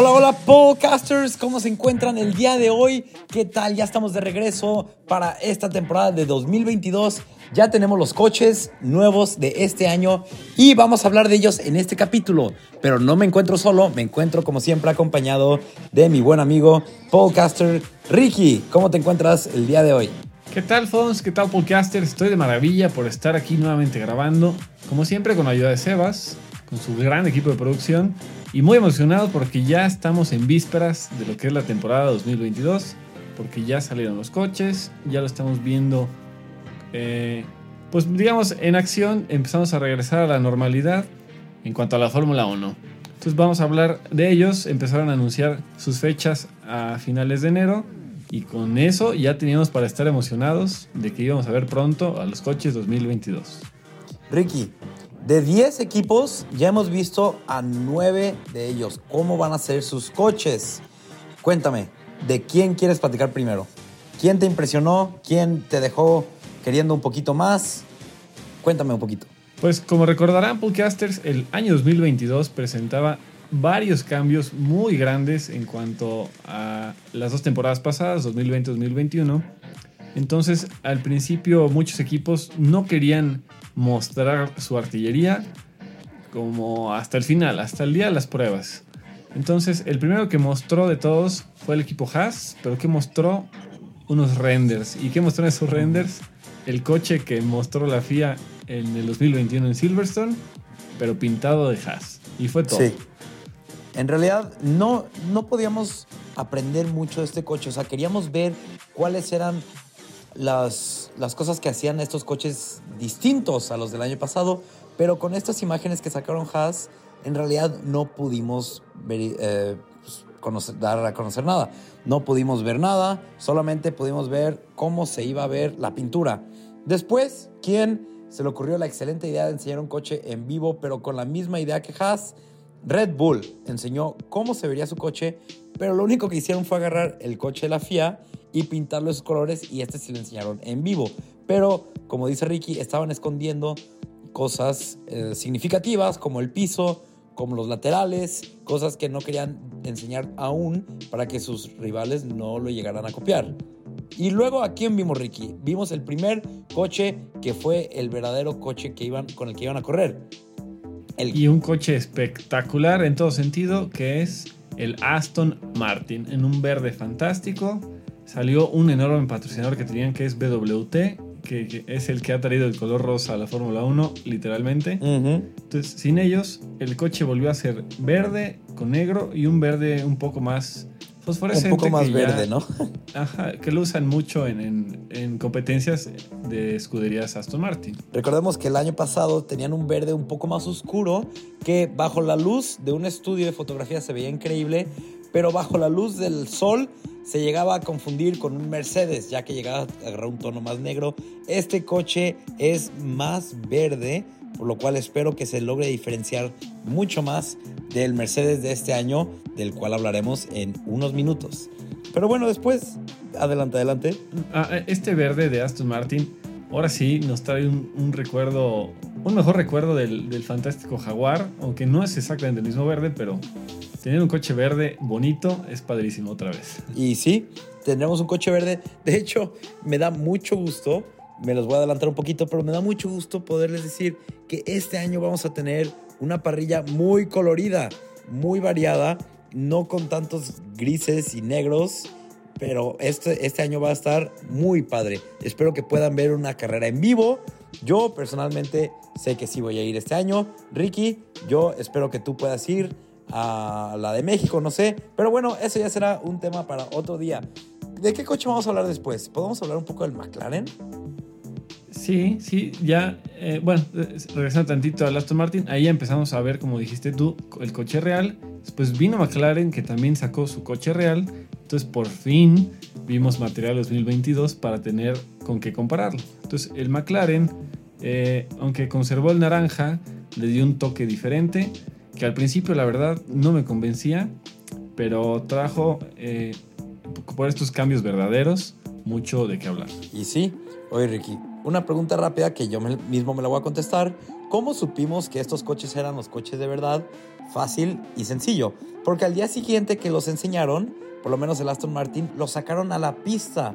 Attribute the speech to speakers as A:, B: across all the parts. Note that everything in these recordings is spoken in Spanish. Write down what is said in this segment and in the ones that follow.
A: Hola, hola, podcasters, ¿cómo se encuentran el día de hoy? ¿Qué tal? Ya estamos de regreso para esta temporada de 2022. Ya tenemos los coches nuevos de este año y vamos a hablar de ellos en este capítulo. Pero no me encuentro solo, me encuentro como siempre acompañado de mi buen amigo podcaster Ricky. ¿Cómo te encuentras el día de hoy?
B: ¿Qué tal, Fons? ¿Qué tal, podcaster? Estoy de maravilla por estar aquí nuevamente grabando, como siempre con la ayuda de Sebas, con su gran equipo de producción y muy emocionado porque ya estamos en vísperas de lo que es la temporada 2022, porque ya salieron los coches, ya lo estamos viendo, eh, pues digamos, en acción, empezamos a regresar a la normalidad en cuanto a la Fórmula 1. Entonces vamos a hablar de ellos, empezaron a anunciar sus fechas a finales de enero y con eso ya teníamos para estar emocionados de que íbamos a ver pronto a los coches 2022.
A: Ricky, de 10 equipos, ya hemos visto a 9 de ellos. ¿Cómo van a ser sus coches? Cuéntame, ¿de quién quieres platicar primero? ¿Quién te impresionó? ¿Quién te dejó queriendo un poquito más? Cuéntame un poquito.
B: Pues como recordarán, Podcasters, el año 2022 presentaba varios cambios muy grandes en cuanto a las dos temporadas pasadas, 2020-2021. Entonces, al principio muchos equipos no querían mostrar su artillería como hasta el final, hasta el día de las pruebas. Entonces, el primero que mostró de todos fue el equipo Haas, pero que mostró unos renders. ¿Y qué mostró esos renders? El coche que mostró la FIA en el 2021 en Silverstone, pero pintado de Haas. Y fue todo. Sí.
A: En realidad, no, no podíamos aprender mucho de este coche. O sea, queríamos ver cuáles eran las, las cosas que hacían estos coches distintos a los del año pasado, pero con estas imágenes que sacaron Haas, en realidad no pudimos ver, eh, pues, dar a conocer nada. No pudimos ver nada, solamente pudimos ver cómo se iba a ver la pintura. Después, ¿quién se le ocurrió la excelente idea de enseñar un coche en vivo, pero con la misma idea que Haas? Red Bull enseñó cómo se vería su coche, pero lo único que hicieron fue agarrar el coche de la FIA y pintarlo esos colores y este sí lo enseñaron en vivo. Pero, como dice Ricky, estaban escondiendo cosas eh, significativas como el piso, como los laterales, cosas que no querían enseñar aún para que sus rivales no lo llegaran a copiar. Y luego, ¿a quién vimos, Ricky? Vimos el primer coche que fue el verdadero coche que iban, con el que iban a correr.
B: Y un coche espectacular en todo sentido, que es el Aston Martin, en un verde fantástico salió un enorme patrocinador que tenían que es BWT, que, es el que ha traído el color rosa a la Fórmula 1, literalmente. Entonces, sin ellos, el coche volvió a ser verde con negro y un verde un poco más fosforescente.
A: Un poco más verde, ¿no?
B: Ajá, que lo usan mucho en, en, competencias de escuderías Aston Martin.
A: Recordemos que el año pasado tenían un verde un poco más oscuro que bajo la luz de un estudio de fotografía se veía increíble, pero bajo la luz del sol se llegaba a confundir con un Mercedes, ya que llegaba a agarrar un tono más negro. Este coche es más verde, por lo cual espero que se logre diferenciar mucho más del Mercedes de este año, del cual hablaremos en unos minutos. Pero bueno, después, adelante, adelante.
B: Ah, este verde de Aston Martin, ahora sí nos trae un, recuerdo, un mejor recuerdo del, del fantástico Jaguar, aunque no es exactamente el mismo verde, pero Tener un coche verde bonito es padrísimo otra vez.
A: Y sí, tendremos un coche verde. De hecho, me da mucho gusto, me los voy a adelantar un poquito, pero me da mucho gusto poderles decir que este año vamos a tener una parrilla muy colorida, muy variada, no con tantos grises y negros, pero este, este año va a estar muy padre. Espero que puedan ver una carrera en vivo. Yo personalmente sé que sí voy a ir este año. Ricky, yo espero que tú puedas ir a la de México, no sé. Pero bueno, eso ya será un tema para otro día. ¿De qué coche vamos a hablar después? ¿Podemos hablar un poco del McLaren?
B: Sí, sí, ya, eh, bueno, regresando tantito al Aston Martin, ahí empezamos a ver, como dijiste tú, el coche real. Después vino McLaren, que también sacó su coche real. Entonces, por fin vimos material 2022 para tener con qué compararlo. Entonces, el McLaren, eh, aunque conservó el naranja, le dio un toque diferente que al principio la verdad no me convencía, pero trajo eh, por estos cambios verdaderos mucho de qué hablar.
A: Y sí, oye Ricky, una pregunta rápida que yo mismo me la voy a contestar. ¿Cómo supimos que estos coches eran los coches de verdad? Fácil y sencillo. Porque al día siguiente que los enseñaron, por lo menos el Aston Martin, los sacaron a la pista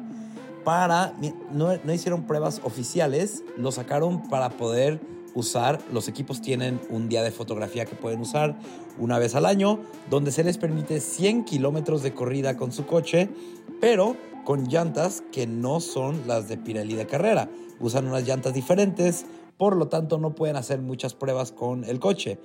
A: para, no, no hicieron pruebas oficiales, lo sacaron para poder usar. Los equipos tienen un día de fotografía que pueden usar una vez al año, donde se les permite 100 kilómetros de corrida con su coche, pero con llantas que no son las de Pirelli de carrera. Usan unas llantas diferentes, por lo tanto no pueden hacer muchas pruebas con el coche.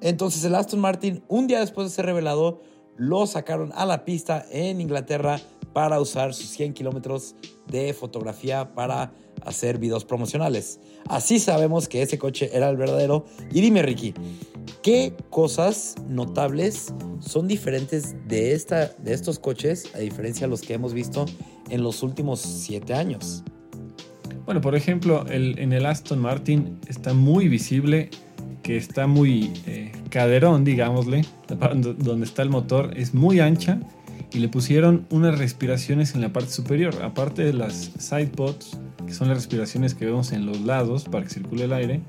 A: Entonces el Aston Martin, un día después de ser revelado, lo sacaron a la pista en Inglaterra para usar sus 100 kilómetros de fotografía para hacer videos promocionales. Así sabemos que ese coche era el verdadero. Y dime, Ricky, ¿qué cosas notables son diferentes de, esta, de estos coches a diferencia de los que hemos visto en los últimos siete años?
B: Bueno, por ejemplo, en el Aston Martin está muy visible que está muy eh, caderón, digámosle, donde está el motor, es muy ancha y le pusieron unas respiraciones en la parte superior, aparte de las sidepods, que son las respiraciones que vemos en los lados para que circule el aire.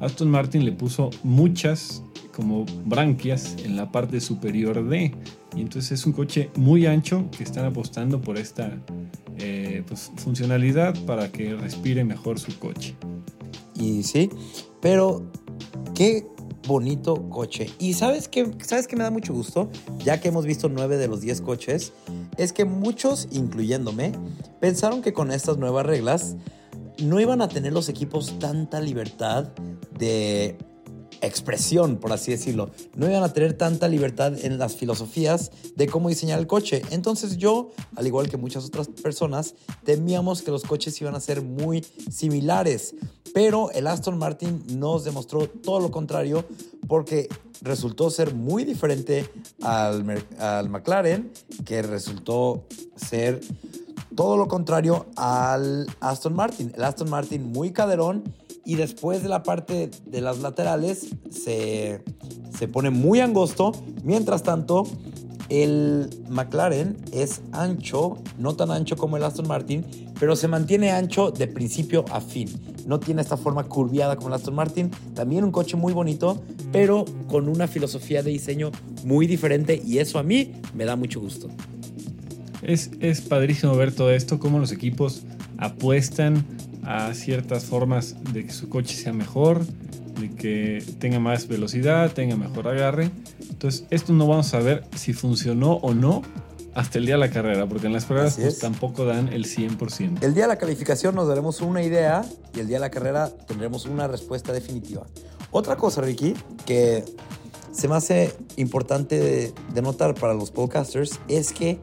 B: Aston Martin le puso muchas como branquias en la parte superior de y entonces es un coche muy ancho que están apostando por esta eh, pues, funcionalidad para que respire mejor su coche.
A: Y sí, pero qué bonito coche. Y sabes que sabes que me da mucho gusto, ya que hemos visto nueve de los 10 coches, es que muchos, incluyéndome, pensaron que con estas nuevas reglas no iban a tener los equipos tanta libertad de expresión, por así decirlo. No iban a tener tanta libertad en las filosofías de cómo diseñar el coche. Entonces yo, al igual que muchas otras personas, temíamos que los coches iban a ser muy similares. Pero el Aston Martin nos demostró todo lo contrario porque resultó ser muy diferente al, al McLaren, que resultó ser todo lo contrario al Aston Martin. El Aston Martin muy caderón y después de la parte de las laterales se, se pone muy angosto. Mientras tanto, el McLaren es ancho, no tan ancho como el Aston Martin, pero se mantiene ancho de principio a fin. No tiene esta forma curviada como el Aston Martin. También un coche muy bonito, pero con una filosofía de diseño muy diferente y eso a mí me da mucho gusto.
B: Es, es padrísimo ver todo esto, cómo los equipos apuestan a ciertas formas de que su coche sea mejor, de que tenga más velocidad, tenga mejor agarre. Entonces, esto no vamos a ver si funcionó o no hasta el día de la carrera, porque en las pruebas pues, tampoco dan el 100%.
A: El día de la calificación nos daremos una idea y el día de la carrera tendremos una respuesta definitiva. Otra cosa, Ricky, que se me hace importante de notar para los podcasters es que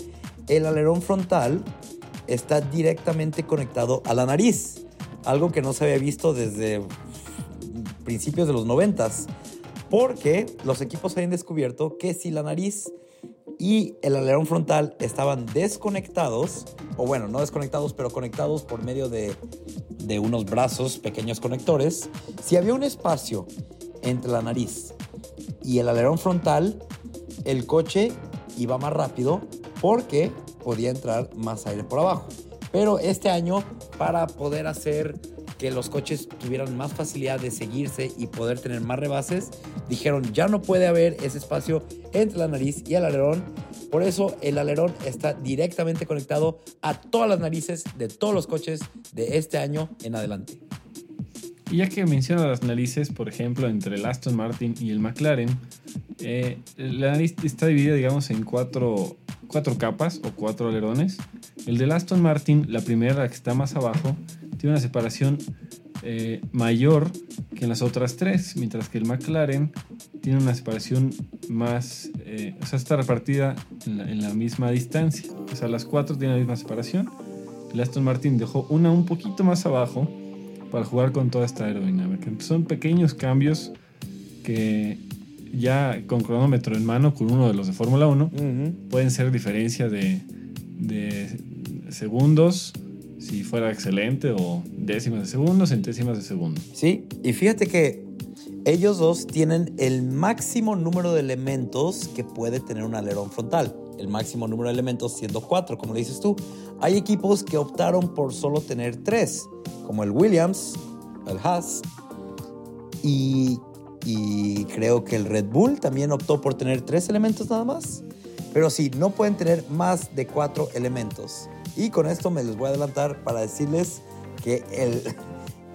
A: el alerón frontal está directamente conectado a la nariz algo que no se había visto desde principios de los noventas, porque los equipos habían descubierto que si la nariz y el alerón frontal estaban desconectados, o bueno, no desconectados, pero conectados por medio de, de unos brazos, pequeños conectores, si había un espacio entre la nariz y el alerón frontal, el coche iba más rápido porque podía entrar más aire por abajo. Pero este año, para poder hacer que los coches tuvieran más facilidad de seguirse y poder tener más rebases, dijeron ya no puede haber ese espacio entre la nariz y el alerón. Por eso el alerón está directamente conectado a todas las narices de todos los coches de este año en adelante.
B: Y ya que menciona las narices, por ejemplo, entre el Aston Martin y el McLaren, eh, la nariz está dividida, digamos, en cuatro, cuatro capas o cuatro alerones. El del Aston Martin, la primera que está más abajo, tiene una separación eh, mayor que en las otras tres, mientras que el McLaren tiene una separación más, eh, o sea, está repartida en la, la, misma distancia. O sea, las cuatro tienen la misma separación. El Aston Martin dejó una un poquito más abajo para jugar con toda esta aerodinámica. son pequeños cambios que ya con cronómetro en mano, con uno de los de Fórmula 1, pueden ser diferencia de, de segundos si fuera excelente o décimas de segundo, centésimas de segundo.
A: Sí, y fíjate que ellos dos tienen el máximo número de elementos que puede tener un alerón frontal. el máximo número de elementos siendo cuatro, como le dices tú. Hay equipos que optaron por solo tener tres, como el Williams, el Haas y, y creo que el Red Bull también optó por tener tres elementos nada más. Pero sí, no pueden tener más de cuatro elementos. Y con esto me les voy a adelantar para decirles que el,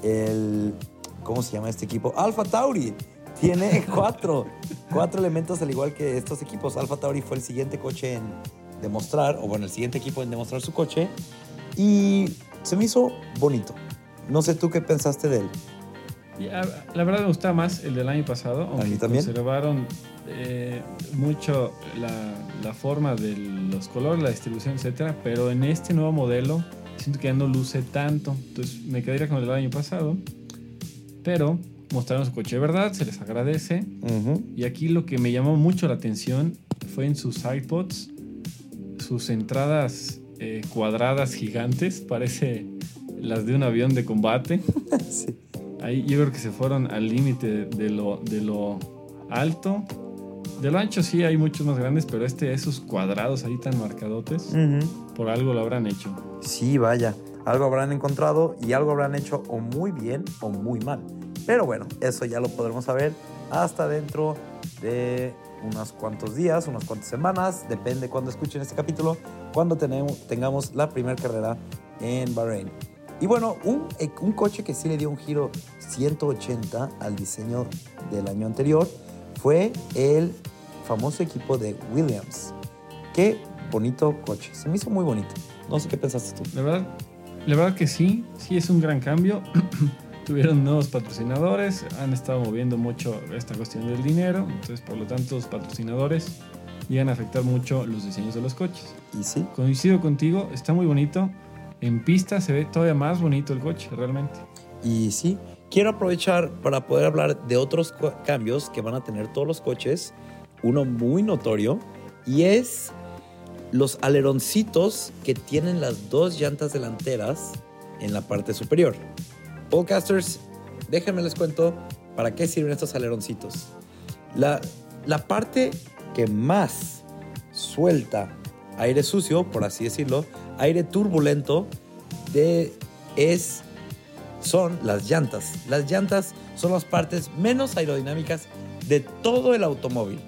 A: el ¿cómo se llama este equipo? Alpha Tauri tiene cuatro, cuatro elementos al igual que estos equipos. Alpha Tauri fue el siguiente coche en demostrar, o bueno, el siguiente equipo en demostrar su coche. Y se me hizo bonito. No sé tú qué pensaste de él.
B: La verdad me gusta más el del año pasado.
A: A mí también.
B: Conservaron eh, mucho la, la, forma de los colores, la distribución, etcétera. Pero en este nuevo modelo siento que ya no luce tanto. Entonces me quedaría con el del año pasado. Pero mostraron su coche de verdad, se les agradece. Y aquí lo que me llamó mucho la atención fue en sus iPods, sus entradas eh, cuadradas gigantes, parece las de un avión de combate. sí. Ahí yo creo que se fueron al límite de lo, de lo alto. De lo ancho sí hay muchos más grandes, pero este, esos cuadrados ahí tan marcadotes, por algo lo habrán hecho.
A: Sí, vaya. Algo habrán encontrado y algo habrán hecho o muy bien o muy mal. Pero bueno, eso ya lo podremos saber hasta dentro de unos cuantos días, unas cuantas semanas, depende cuando escuchen este capítulo, cuando tenemos, tengamos la primera carrera en Bahrein. Y bueno, un, un coche que sí le dio un giro 180 al diseño del año anterior fue el famoso equipo de Williams. Qué bonito coche, se me hizo muy bonito. No sé qué pensaste tú.
B: La verdad, la verdad que sí, sí es un gran cambio. tuvieron nuevos patrocinadores, han estado moviendo mucho esta cuestión del dinero, entonces por lo tanto los patrocinadores llegan a afectar mucho los diseños de los coches.
A: Y sí.
B: Coincido contigo, está muy bonito. En pista se ve todavía más bonito el coche, realmente.
A: Y sí, quiero aprovechar para poder hablar de otros cambios que van a tener todos los coches. Uno muy notorio y es los aleroncitos que tienen las dos llantas delanteras en la parte superior. Podcasters, déjenme les cuento para qué sirven estos aleroncitos. La, la parte que más suelta aire sucio, por así decirlo, aire turbulento, de, es, son las llantas. Las llantas son las partes menos aerodinámicas de todo el automóvil.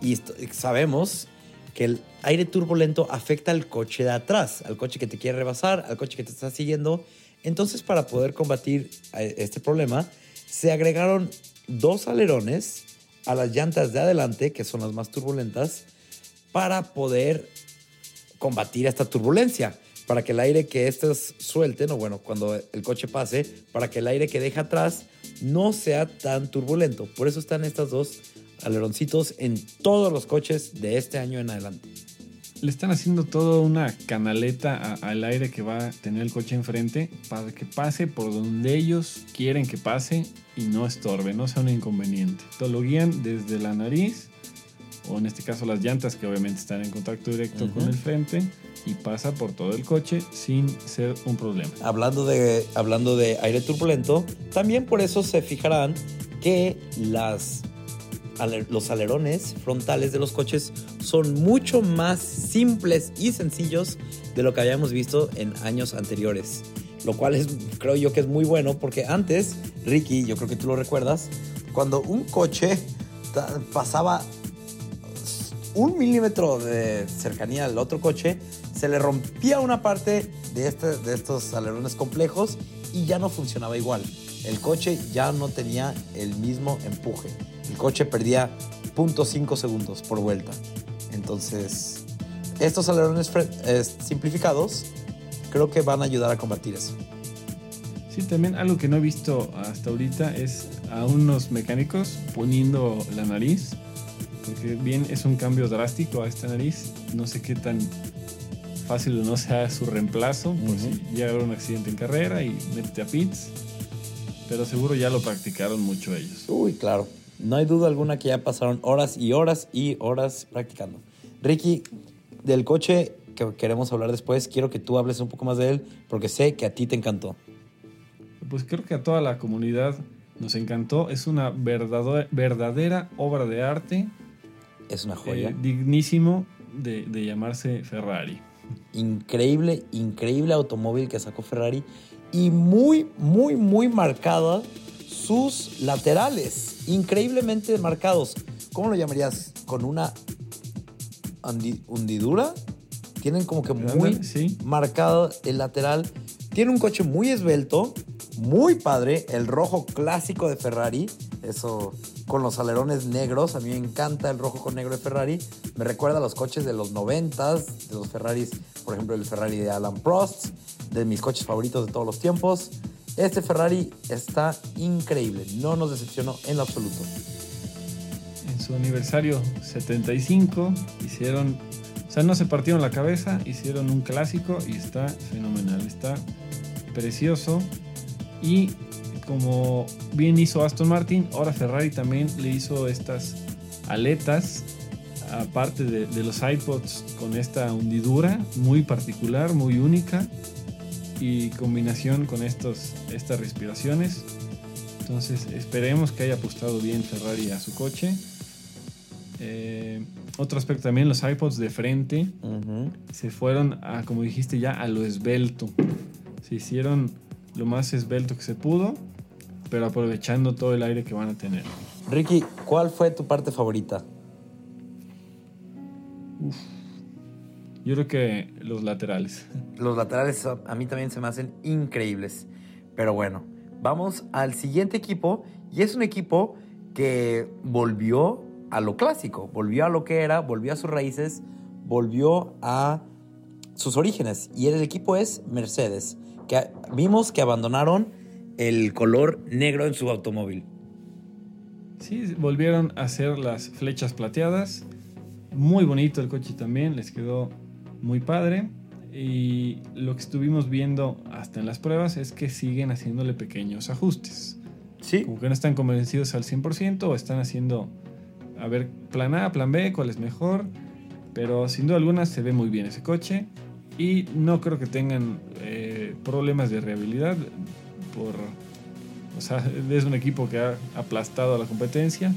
A: Y sabemos que el aire turbulento afecta al coche de atrás, al coche que te quiere rebasar, al coche que te está siguiendo entonces, para poder combatir este problema, se agregaron dos alerones a las llantas de adelante, que son las más turbulentas, para poder combatir esta turbulencia, para que el aire que estas suelten, o bueno, cuando el coche pase, para que el aire que deja atrás no sea tan turbulento. Por eso están estas dos aleroncitos en todos los coches de este año en adelante
B: le están haciendo toda una canaleta al aire que va a tener el coche enfrente para que pase por donde ellos quieren que pase y no estorbe, no sea un inconveniente. Todo lo guían desde la nariz o en este caso las llantas que obviamente están en contacto directo con el frente y pasa por todo el coche sin ser un problema.
A: Hablando de, hablando de aire turbulento, también por eso se fijarán que las los alerones frontales de los coches son mucho más simples y sencillos de lo que habíamos visto en años anteriores. Lo cual es, creo yo que es muy bueno porque antes, Ricky, yo creo que tú lo recuerdas, cuando un coche pasaba un milímetro de cercanía al otro coche, se le rompía una parte de, este, de estos alerones complejos y ya no funcionaba igual. El coche ya no tenía el mismo empuje el coche perdía 0.5 segundos por vuelta. Entonces, estos alerones simplificados creo que van a ayudar a combatir eso.
B: Sí, también algo que no he visto hasta ahorita es a unos mecánicos poniendo la nariz, porque bien es un cambio drástico a esta nariz, no sé qué tan fácil o no sea su reemplazo, por si llega un accidente en carrera y mete a pits, pero seguro ya lo practicaron mucho ellos.
A: Uy, claro. No hay duda alguna que ya pasaron horas y horas y horas practicando. Ricky, del coche que queremos hablar después, quiero que tú hables un poco más de él porque sé que a ti te encantó.
B: Pues creo que a toda la comunidad nos encantó. Es una verdadera obra de arte.
A: Es una joya.
B: Eh, dignísimo. de, de llamarse Ferrari.
A: Increíble, increíble automóvil que sacó Ferrari y muy, muy, muy marcada sus laterales, increíblemente marcados. ¿Cómo lo llamarías? ¿Con una hundi- hundidura? Tienen como que muy
B: sí.
A: marcado el lateral. Tiene un coche muy esbelto, muy padre, el rojo clásico de Ferrari, eso con los alerones negros, a mí me encanta el rojo con negro de Ferrari, me recuerda a los coches de los 90s, de los Ferraris, por ejemplo el Ferrari de Alan Prost, de mis coches favoritos de todos los tiempos. Este Ferrari está increíble, no nos decepcionó en lo absoluto.
B: En su aniversario 75 hicieron, o sea, no se partieron la cabeza, hicieron un clásico y está fenomenal, está precioso. Y como bien hizo Aston Martin, ahora Ferrari también le hizo estas aletas, aparte de, de los iPods, con esta hundidura muy particular, muy única, y combinación con estos, estas respiraciones. Entonces esperemos que haya apostado bien Ferrari a su coche. Eh, otro aspecto también, los iPods de frente se fueron a, como dijiste ya, a lo esbelto. Se hicieron lo más esbelto que se pudo, pero aprovechando todo el aire que van a tener.
A: Ricky, ¿cuál fue tu parte favorita?
B: Yo creo que los laterales.
A: Los laterales a mí también se me hacen increíbles. Pero bueno, vamos al siguiente equipo. Y es un equipo que volvió a lo clásico, volvió a lo que era, volvió a sus raíces, volvió a sus orígenes. Y el equipo es Mercedes, que vimos que abandonaron el color negro en su automóvil.
B: Sí, volvieron a hacer las flechas plateadas. Muy bonito el coche también, les quedó muy padre. Y lo que estuvimos viendo hasta en las pruebas es que siguen haciéndole pequeños ajustes.
A: Sí.
B: Como que no están convencidos al 100% o están haciendo, a ver, plan A, plan B, cuál es mejor. Pero sin duda alguna se ve muy bien ese coche. Y no creo que tengan eh, problemas de rehabilidad. Por, o sea, es un equipo que ha aplastado a la competencia.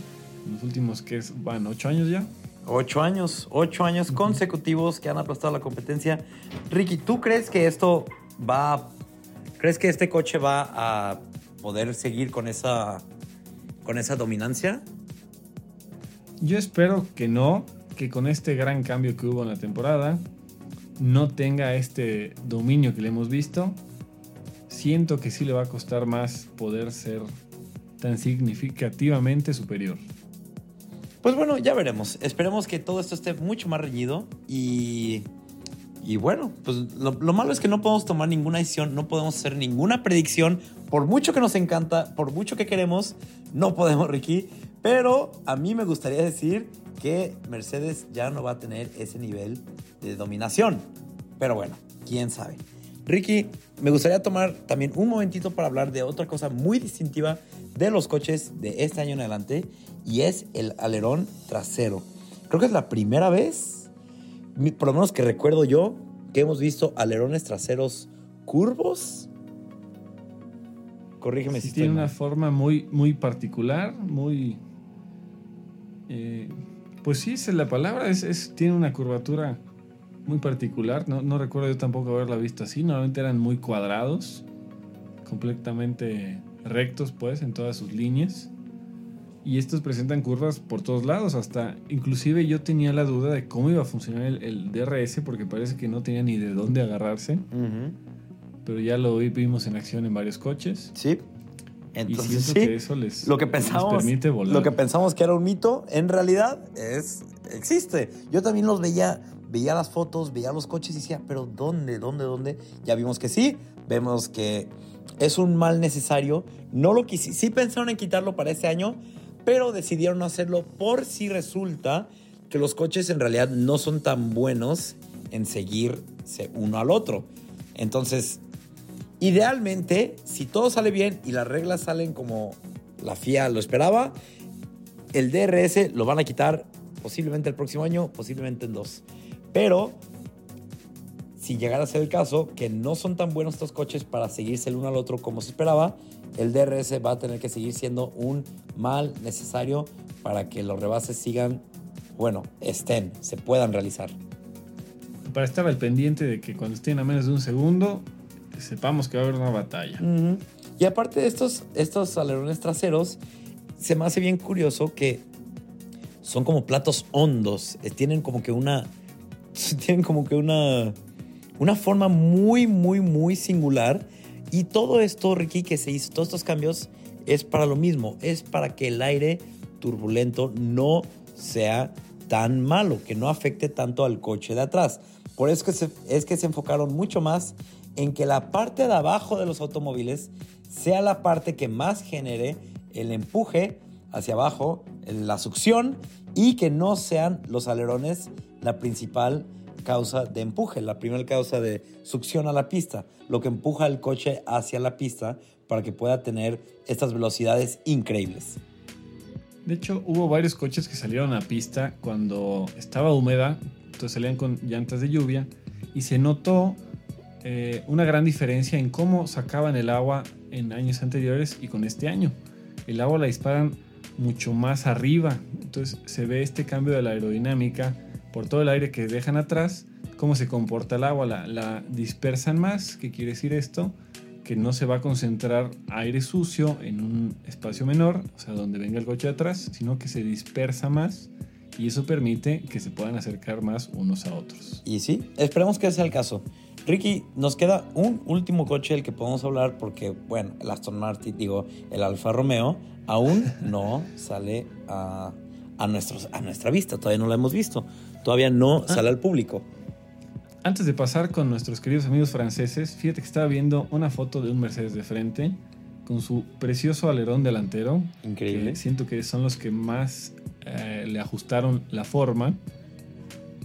B: En los últimos, que van, ocho años ya.
A: Ocho años, ocho años consecutivos que han aplastado la competencia. Ricky, ¿tú crees que esto va, crees que este coche va a poder seguir con esa, con esa dominancia?
B: Yo espero que no, que con este gran cambio que hubo en la temporada no tenga este dominio que le hemos visto. Siento que sí le va a costar más poder ser tan significativamente superior.
A: Pues bueno, ya veremos. Esperemos que todo esto esté mucho más reñido y, y bueno, pues lo, lo malo es que no podemos tomar ninguna decisión, no podemos hacer ninguna predicción, por mucho que nos encanta, por mucho que queremos, no podemos, Ricky. Pero a mí me gustaría decir que Mercedes ya no va a tener ese nivel de dominación. Pero bueno, quién sabe. Ricky, me gustaría tomar también un momentito para hablar de otra cosa muy distintiva de los coches de este año en adelante y es el alerón trasero. Creo que es la primera vez, por lo menos que recuerdo yo, que hemos visto alerones traseros curvos. Corrígeme
B: Sí,
A: si estoy
B: tiene
A: mal.
B: una forma muy, muy particular, muy... eh, pues sí, esa es la palabra, es, es- tiene una curvatura muy particular. No, no recuerdo yo tampoco haberla visto así. Normalmente eran muy cuadrados, completamente rectos, pues, en todas sus líneas. Y estos presentan curvas por todos lados, hasta inclusive yo tenía la duda de cómo iba a funcionar el, el DRS, porque parece que no tenía ni de dónde agarrarse,
A: Ujú.
B: pero ya lo vi- vimos en acción en varios coches.
A: Sí. Entonces sí.
B: que eso les,
A: lo que
B: les
A: pensamos
B: permite volar.
A: lo que pensamos que era un mito en realidad es existe yo también los veía veía las fotos veía los coches y decía pero dónde dónde dónde ya vimos que sí vemos que es un mal necesario. No lo quisi sí pensaron en quitarlo para este año pero decidieron no hacerlo por si resulta que los coches en realidad no son tan buenos en seguirse uno al otro. Entonces Idealmente, si todo sale bien y las reglas salen como la FIA lo esperaba, el DRS lo van a quitar posiblemente el próximo año, posiblemente en dos. Pero si llegara a ser el caso, que no son tan buenos estos coches para seguirse el uno al otro como se esperaba, el DRS va a tener que seguir siendo un mal necesario para que los rebases sigan, bueno, estén, se puedan realizar.
B: para estar al pendiente de que cuando estén a menos de un segundo, sepamos que va a haber una batalla.
A: Y aparte de estos, estos alerones traseros, se me hace bien curioso que son como platos hondos. eh, Tienen como que una. Tienen como que una. Una forma muy, muy, muy singular. Y todo esto, Ricky, que se hizo, todos estos cambios, es para lo mismo. Es para que el aire turbulento no sea tan malo, que no afecte tanto al coche de atrás. Por eso que es que se enfocaron mucho más en que la parte de abajo de los automóviles sea la parte que más genere el empuje hacia abajo, la succión y que no sean los alerones la principal causa de empuje, la primera causa de succión a la pista, lo que empuja el coche hacia la pista para que pueda tener estas velocidades increíbles.
B: De hecho, hubo varios coches que salieron a pista cuando estaba húmeda, entonces salían con llantas de lluvia y se notó eh, una gran diferencia en cómo sacaban el agua en años anteriores y con este año. El agua la disparan mucho más arriba, entonces se ve este cambio de la aerodinámica por todo el aire que dejan atrás, cómo se comporta el agua, la, la dispersan más, ¿qué quiere decir esto? que no se va a concentrar aire sucio en un espacio menor, o sea, donde venga el coche de atrás, sino que se dispersa más y eso permite que se puedan acercar más unos a otros.
A: Y sí, esperemos que ese sea el caso. Ricky, nos queda un último coche del que podemos hablar porque, bueno, el Aston Martin, digo, el Alfa Romeo, aún no sale a, a, nuestros, a nuestra vista, todavía no lo hemos visto, todavía no sale al público.
B: Antes de pasar con nuestros queridos amigos franceses, fíjate que estaba viendo una foto de un Mercedes de frente con su precioso alerón delantero.
A: Increíble.
B: que siento que son los que más eh, le ajustaron la forma.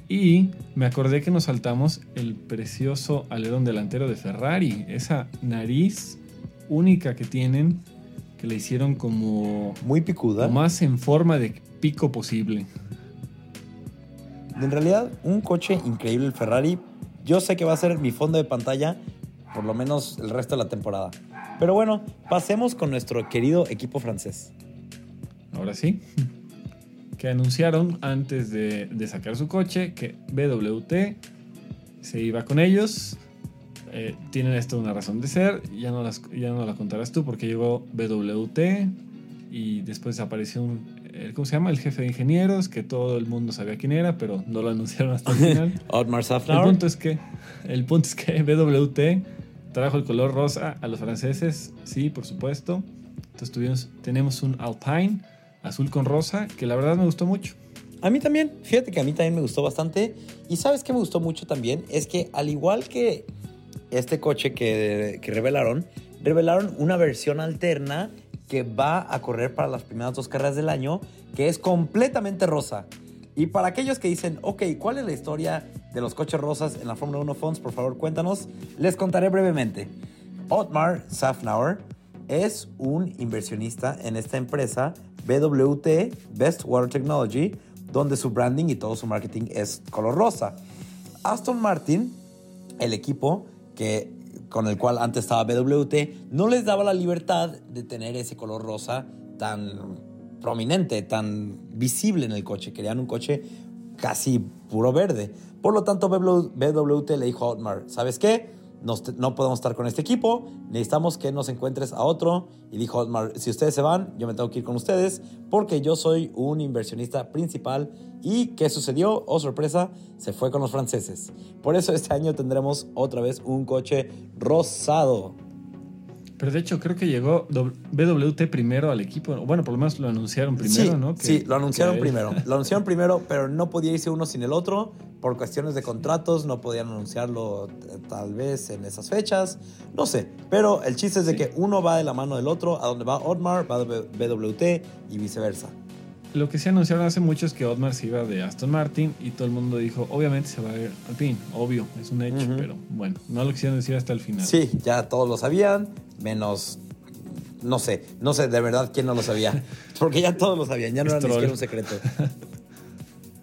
B: Y me acordé que nos saltamos el precioso alerón delantero de Ferrari. Esa nariz única que tienen, que le hicieron como,
A: Muy picuda.
B: lo más en forma de pico posible.
A: En realidad, un coche increíble el Ferrari. Yo sé que va a ser mi fondo de pantalla por lo menos el resto de la temporada. Pero bueno, pasemos con nuestro querido equipo francés.
B: Ahora sí. Que anunciaron antes de, sacar su coche que BWT se iba con ellos. Eh, tienen esto una razón de ser. Ya no, las, ya no la contarás tú porque llegó BWT y después apareció un. Eh, ¿Cómo se llama? El jefe de ingenieros, que todo el mundo sabía quién era, pero no lo anunciaron hasta el final.
A: Otmar
B: el, punto es que, el punto es que BWT trajo el color rosa a los franceses, sí, por supuesto. Entonces tuvimos, tenemos un Alpine azul con rosa, que la verdad me gustó mucho.
A: A mí también, fíjate que a mí también me gustó bastante. Y sabes qué me gustó mucho también, es que al igual que este coche que, que revelaron, revelaron una versión alterna que va a correr para las primeras dos carreras del año, que es completamente rosa. Y para aquellos que dicen, ok, ¿cuál es la historia de los coches rosas en la Fórmula 1 Fonds? Por favor, cuéntanos. Les contaré brevemente. Otmar Safnauer es un inversionista en esta empresa BWT, Best Water Technology, donde su branding y todo su marketing es color rosa. Aston Martin, el equipo que, con el cual antes estaba BWT, no les daba la libertad de tener ese color rosa tan prominente, tan visible en el coche. Querían un coche casi puro verde. Por lo tanto, BWT le dijo a Otmar, ¿sabes qué? No podemos estar con este equipo, necesitamos que nos encuentres a otro. Y dijo Otmar, si ustedes se van, yo me tengo que ir con ustedes porque yo soy un inversionista principal. ¿Y qué sucedió? Oh, sorpresa, se fue con los franceses. Por eso este año tendremos otra vez un coche rosado.
B: Pero de hecho creo que llegó BWT primero al equipo. Bueno, por lo menos lo anunciaron primero,
A: sí,
B: ¿no? Que-
A: sí, lo anunciaron primero. Lo anunciaron primero, pero no podía irse uno sin el otro. Por cuestiones de contratos, no podían anunciarlo eh, tal vez en esas fechas. No sé. Pero el chiste es de
B: Sí.
A: que uno va de la mano del otro. A donde va Otmar, va BWT y viceversa.
B: Lo que se anunciaron hace mucho es que Otmar se iba de Aston Martin y todo el mundo dijo, obviamente se va a ir al fin, obvio, es un hecho, pero bueno, no lo quisieron decir hasta el final.
A: Sí, ya todos lo sabían, menos. No sé, no sé de verdad quién no lo sabía. Porque ya todos lo sabían, ya no era ni
B: Stroll.
A: siquiera un secreto.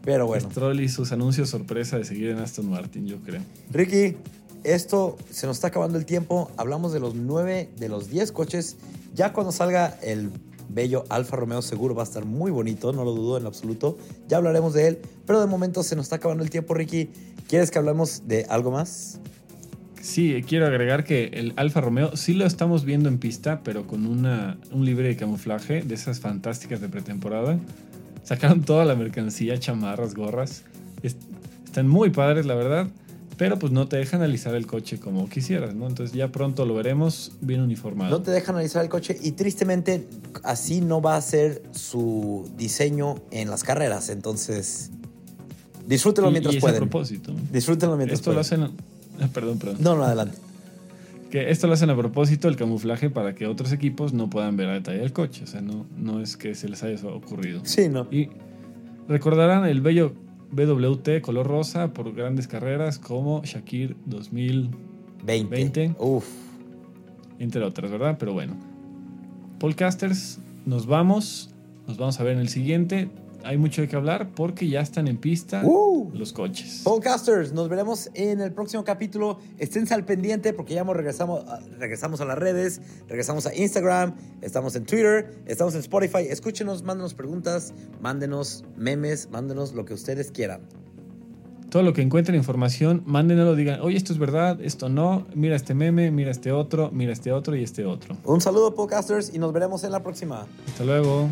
A: Pero bueno.
B: Stroll y sus anuncios sorpresa de seguir en Aston Martin, yo creo.
A: Ricky, esto se nos está acabando el tiempo. Hablamos de los 9, de los 10 coches. Ya cuando salga el bello Alfa Romeo seguro va a estar muy bonito, no lo dudo en absoluto. Ya hablaremos de él, pero de momento se nos está acabando el tiempo, Ricky. ¿Quieres que hablemos de algo más?
B: Sí, quiero agregar que el Alfa Romeo sí lo estamos viendo en pista, pero con una, un libre de camuflaje de esas fantásticas de pretemporada. Sacaron toda la mercancía, chamarras, gorras. están muy padres, la verdad, pero pues no te dejan analizar el coche como quisieras, ¿no? Entonces ya pronto lo veremos bien uniformado.
A: No te dejan analizar el coche y tristemente así no va a ser su diseño en las carreras, entonces disfrútelo mientras
B: y
A: pueden.
B: propósito.
A: Disfrútenlo mientras
B: Esto
A: pueden.
B: lo hacen Perdón, perdón.
A: No, no, adelante.
B: Que esto lo hacen a propósito el camuflaje para que otros equipos no puedan ver a detalle el coche. O sea, no, no es que se les haya ocurrido.
A: Sí, no.
B: Y recordarán el bello BWT color rosa por grandes carreras como Shakir 2020.
A: 20. Uf.
B: Entre otras, ¿verdad? Pero bueno. Podcasters, nos vamos. Nos vamos a ver en el siguiente hay mucho de qué hablar porque ya están en pista
A: uh.
B: los coches.
A: Podcasters, nos veremos en el próximo capítulo. Esténse al pendiente porque ya regresamos, regresamos a las redes, regresamos a Instagram, estamos en Twitter, estamos en Spotify. Escúchenos, mándenos preguntas, mándenos memes, mándenos lo que ustedes quieran.
B: Todo lo que encuentren información, mándenlo, digan, oye, esto es verdad, esto no, mira este meme, mira este otro, mira este otro y este otro.
A: Un saludo, podcasters, y nos veremos en la próxima.
B: Hasta luego.